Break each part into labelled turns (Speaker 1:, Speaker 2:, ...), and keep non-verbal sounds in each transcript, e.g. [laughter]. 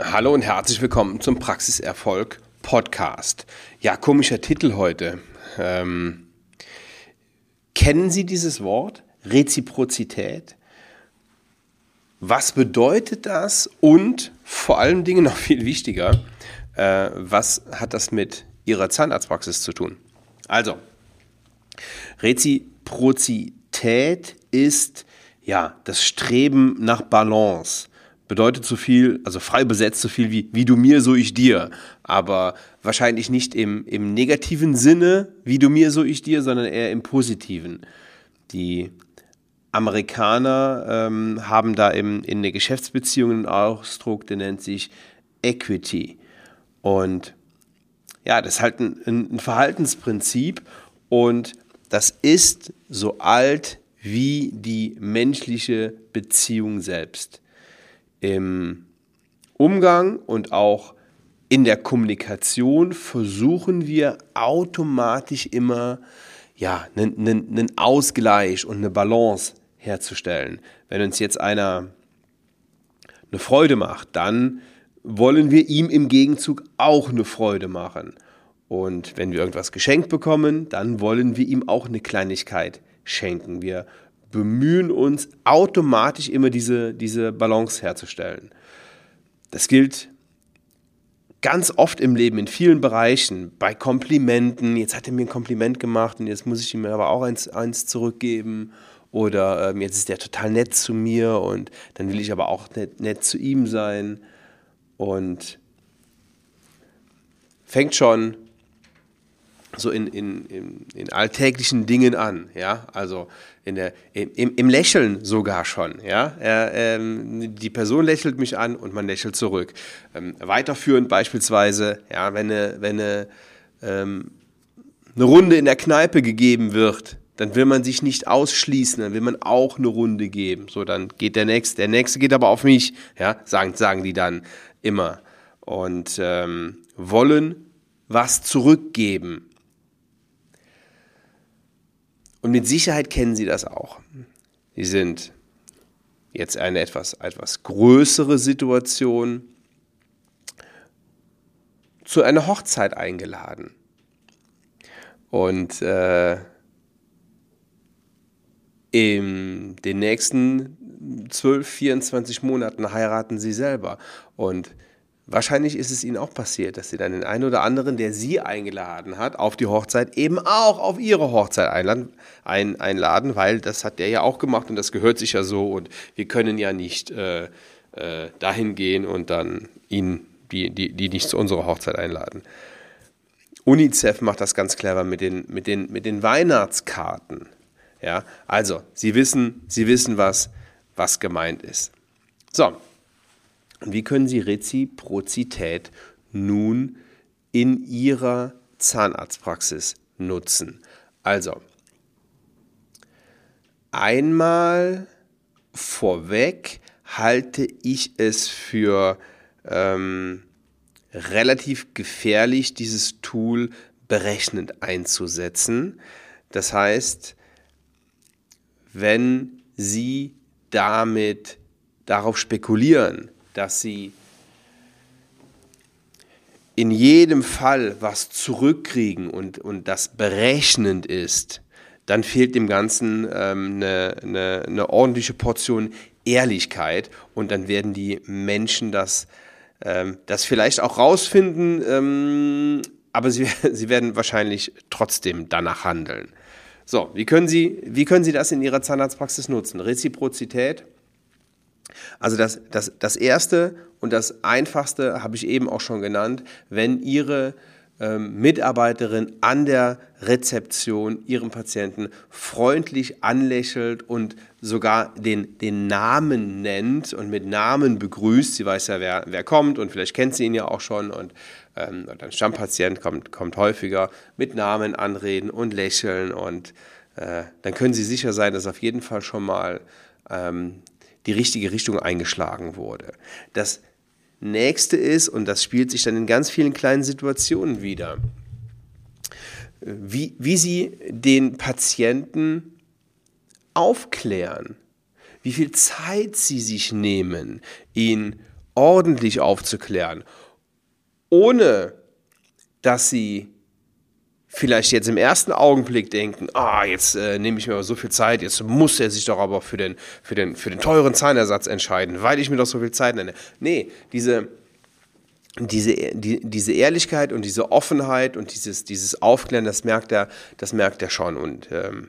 Speaker 1: Hallo und herzlich willkommen zum Praxiserfolg Podcast. Ja, komischer Titel heute. Ähm, kennen Sie dieses Wort? Reziprozität? Was bedeutet das? Und vor allen Dingen noch viel wichtiger, äh, was hat das mit Ihrer Zahnarztpraxis zu tun? Also, Reziprozität ist ja das Streben nach Balance bedeutet so viel, also frei besetzt so viel wie, wie du mir, so ich dir. Aber wahrscheinlich nicht im, im negativen Sinne, wie du mir, so ich dir, sondern eher im positiven. Die Amerikaner ähm, haben da im, in der Geschäftsbeziehung einen Ausdruck, der nennt sich Equity. Und ja, das ist halt ein, ein Verhaltensprinzip und das ist so alt wie die menschliche Beziehung selbst im Umgang und auch in der Kommunikation versuchen wir automatisch immer ja, einen, einen, einen Ausgleich und eine Balance herzustellen. Wenn uns jetzt einer eine Freude macht, dann wollen wir ihm im Gegenzug auch eine Freude machen. Und wenn wir irgendwas geschenkt bekommen, dann wollen wir ihm auch eine Kleinigkeit schenken. Wir bemühen uns automatisch immer diese, diese Balance herzustellen. Das gilt ganz oft im Leben, in vielen Bereichen, bei Komplimenten. Jetzt hat er mir ein Kompliment gemacht und jetzt muss ich ihm aber auch eins, eins zurückgeben. Oder ähm, jetzt ist der total nett zu mir und dann will ich aber auch nett, nett zu ihm sein. Und fängt schon so in, in, in, in, alltäglichen Dingen an, ja, also in der, im, im Lächeln sogar schon, ja, er, ähm, die Person lächelt mich an und man lächelt zurück. Ähm, weiterführend beispielsweise, ja, wenn eine, wenn eine, ähm, eine Runde in der Kneipe gegeben wird, dann will man sich nicht ausschließen, dann will man auch eine Runde geben. So, dann geht der nächste, der nächste geht aber auf mich, ja, sagen, sagen die dann immer. Und ähm, wollen was zurückgeben. Und mit Sicherheit kennen Sie das auch. Sie sind jetzt eine etwas, etwas größere Situation zu einer Hochzeit eingeladen. Und äh, in den nächsten 12, 24 Monaten heiraten sie selber. Und Wahrscheinlich ist es ihnen auch passiert, dass sie dann den einen oder anderen, der sie eingeladen hat, auf die Hochzeit eben auch auf ihre Hochzeit einladen, ein, einladen, weil das hat der ja auch gemacht und das gehört sich ja so und wir können ja nicht äh, äh, dahin gehen und dann ihn, die, die, die nicht zu unserer Hochzeit einladen. UNICEF macht das ganz clever mit den, mit den, mit den Weihnachtskarten. Ja, also, Sie wissen, Sie wissen, was, was gemeint ist. So, und wie können Sie Reziprozität nun in Ihrer Zahnarztpraxis nutzen? Also, einmal vorweg halte ich es für ähm, relativ gefährlich, dieses Tool berechnend einzusetzen. Das heißt, wenn Sie damit darauf spekulieren, dass sie in jedem Fall was zurückkriegen und, und das berechnend ist, dann fehlt dem Ganzen ähm, eine, eine, eine, ordentliche Portion Ehrlichkeit und dann werden die Menschen das, ähm, das vielleicht auch rausfinden, ähm, aber sie, [laughs] sie werden wahrscheinlich trotzdem danach handeln. So, wie können, sie, wie können Sie das in Ihrer Zahnarztpraxis nutzen? Reziprozität also das, das, das Erste und das Einfachste habe ich eben auch schon genannt, wenn Ihre ähm, Mitarbeiterin an der Rezeption Ihren Patienten freundlich anlächelt und sogar den, den Namen nennt und mit Namen begrüßt. Sie weiß ja, wer, wer kommt und vielleicht kennt sie ihn ja auch schon und, ähm, und ein Stammpatient kommt, kommt häufiger mit Namen anreden und lächeln und äh, dann können Sie sicher sein, dass auf jeden Fall schon mal ähm, die richtige Richtung eingeschlagen wurde. Das nächste ist, und das spielt sich dann in ganz vielen kleinen Situationen wieder, wie, wie sie den Patienten aufklären, wie viel Zeit sie sich nehmen, ihn ordentlich aufzuklären, ohne dass sie vielleicht jetzt im ersten Augenblick denken, ah, jetzt äh, nehme ich mir aber so viel Zeit, jetzt muss er sich doch aber für den, für, den, für den teuren Zahnersatz entscheiden, weil ich mir doch so viel Zeit nenne. Nee, diese, diese, die, diese Ehrlichkeit und diese Offenheit und dieses, dieses Aufklären, das merkt er, das merkt er schon. Und ähm,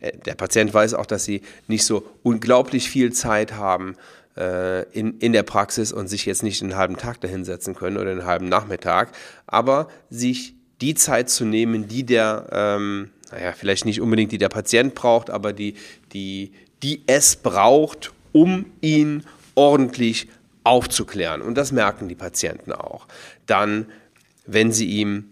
Speaker 1: äh, der Patient weiß auch, dass sie nicht so unglaublich viel Zeit haben äh, in, in der Praxis und sich jetzt nicht einen halben Tag dahinsetzen können oder einen halben Nachmittag, aber sich die Zeit zu nehmen, die der, ähm, naja, vielleicht nicht unbedingt die der Patient braucht, aber die, die, die es braucht, um ihn ordentlich aufzuklären. Und das merken die Patienten auch. Dann, wenn sie ihm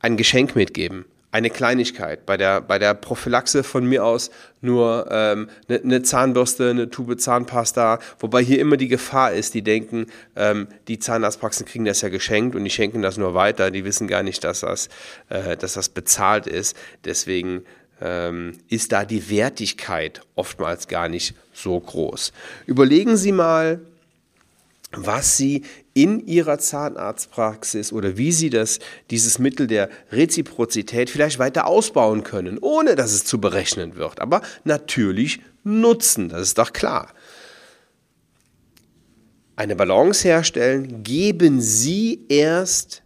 Speaker 1: ein Geschenk mitgeben, eine Kleinigkeit. Bei der, bei der Prophylaxe von mir aus nur ähm, eine, eine Zahnbürste, eine Tube Zahnpasta, wobei hier immer die Gefahr ist, die denken, ähm, die Zahnarztpraxen kriegen das ja geschenkt und die schenken das nur weiter. Die wissen gar nicht, dass das, äh, dass das bezahlt ist. Deswegen ähm, ist da die Wertigkeit oftmals gar nicht so groß. Überlegen Sie mal, was Sie in ihrer Zahnarztpraxis oder wie sie das, dieses Mittel der Reziprozität vielleicht weiter ausbauen können, ohne dass es zu berechnen wird. Aber natürlich nutzen, das ist doch klar. Eine Balance herstellen, geben Sie erst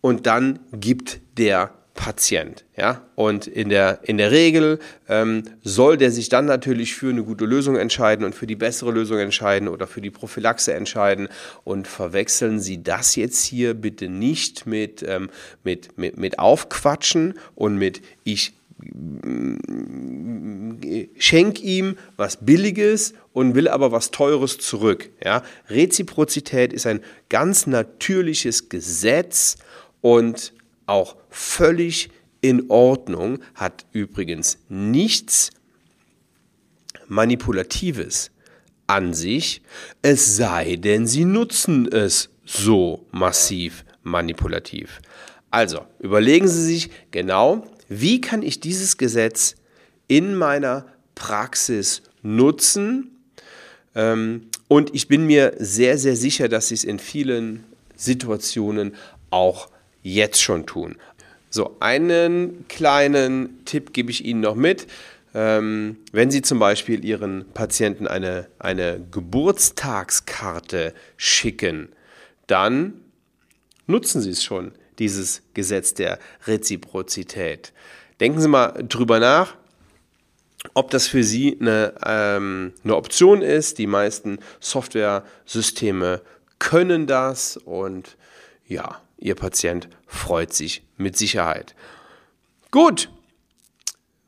Speaker 1: und dann gibt der Patient. Ja? Und in der, in der Regel ähm, soll der sich dann natürlich für eine gute Lösung entscheiden und für die bessere Lösung entscheiden oder für die Prophylaxe entscheiden. Und verwechseln Sie das jetzt hier bitte nicht mit, ähm, mit, mit, mit Aufquatschen und mit ich mm, schenk ihm was Billiges und will aber was Teures zurück. Ja? Reziprozität ist ein ganz natürliches Gesetz und auch völlig in Ordnung, hat übrigens nichts Manipulatives an sich, es sei denn, sie nutzen es so massiv manipulativ. Also, überlegen Sie sich genau, wie kann ich dieses Gesetz in meiner Praxis nutzen? Ähm, und ich bin mir sehr, sehr sicher, dass Sie es in vielen Situationen auch jetzt schon tun. So, einen kleinen Tipp gebe ich Ihnen noch mit. Ähm, wenn Sie zum Beispiel Ihren Patienten eine, eine Geburtstagskarte schicken, dann nutzen Sie es schon, dieses Gesetz der Reziprozität. Denken Sie mal drüber nach, ob das für Sie eine, ähm, eine Option ist. Die meisten Software-Systeme können das und ja, Ihr Patient freut sich mit Sicherheit. Gut,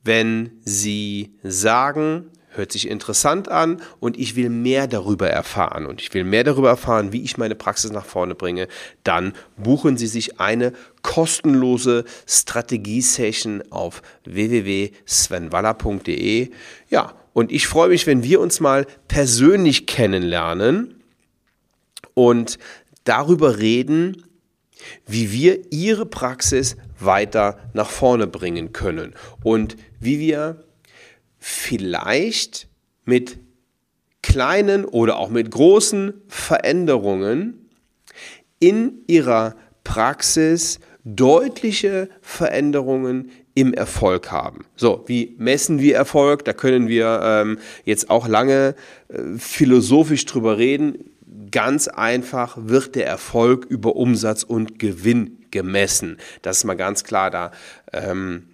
Speaker 1: wenn Sie sagen, hört sich interessant an und ich will mehr darüber erfahren und ich will mehr darüber erfahren, wie ich meine Praxis nach vorne bringe, dann buchen Sie sich eine kostenlose Strategie-Session auf www.svenwaller.de. Ja, und ich freue mich, wenn wir uns mal persönlich kennenlernen und darüber reden, wie wir Ihre Praxis weiter nach vorne bringen können und wie wir vielleicht mit kleinen oder auch mit großen Veränderungen in Ihrer Praxis deutliche Veränderungen im Erfolg haben. So, wie messen wir Erfolg? Da können wir ähm, jetzt auch lange äh, philosophisch drüber reden ganz einfach wird der Erfolg über Umsatz und Gewinn gemessen. Das ist mal ganz klar da. Ähm,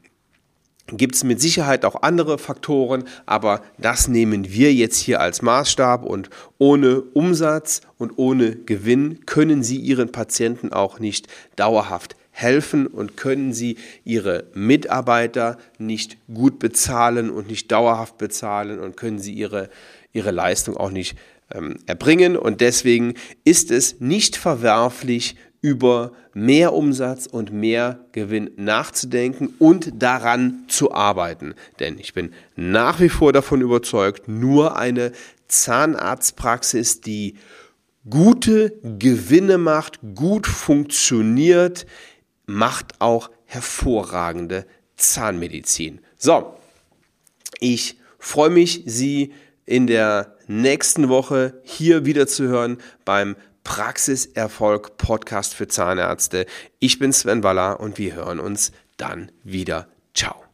Speaker 1: Gibt es mit Sicherheit auch andere Faktoren, aber das nehmen wir jetzt hier als Maßstab und ohne Umsatz und ohne Gewinn können Sie Ihren Patienten auch nicht dauerhaft helfen und können Sie Ihre Mitarbeiter nicht gut bezahlen und nicht dauerhaft bezahlen und können Sie Ihre, Ihre Leistung auch nicht ähm, erbringen. Und deswegen ist es nicht verwerflich, über mehr Umsatz und mehr Gewinn nachzudenken und daran zu arbeiten. Denn ich bin nach wie vor davon überzeugt, nur eine Zahnarztpraxis, die gute Gewinne macht, gut funktioniert, macht auch hervorragende Zahnmedizin. So, ich freue mich, Sie in der nächsten Woche hier wieder zu hören beim Praxiserfolg Podcast für Zahnärzte. Ich bin Sven Waller und wir hören uns dann wieder. Ciao.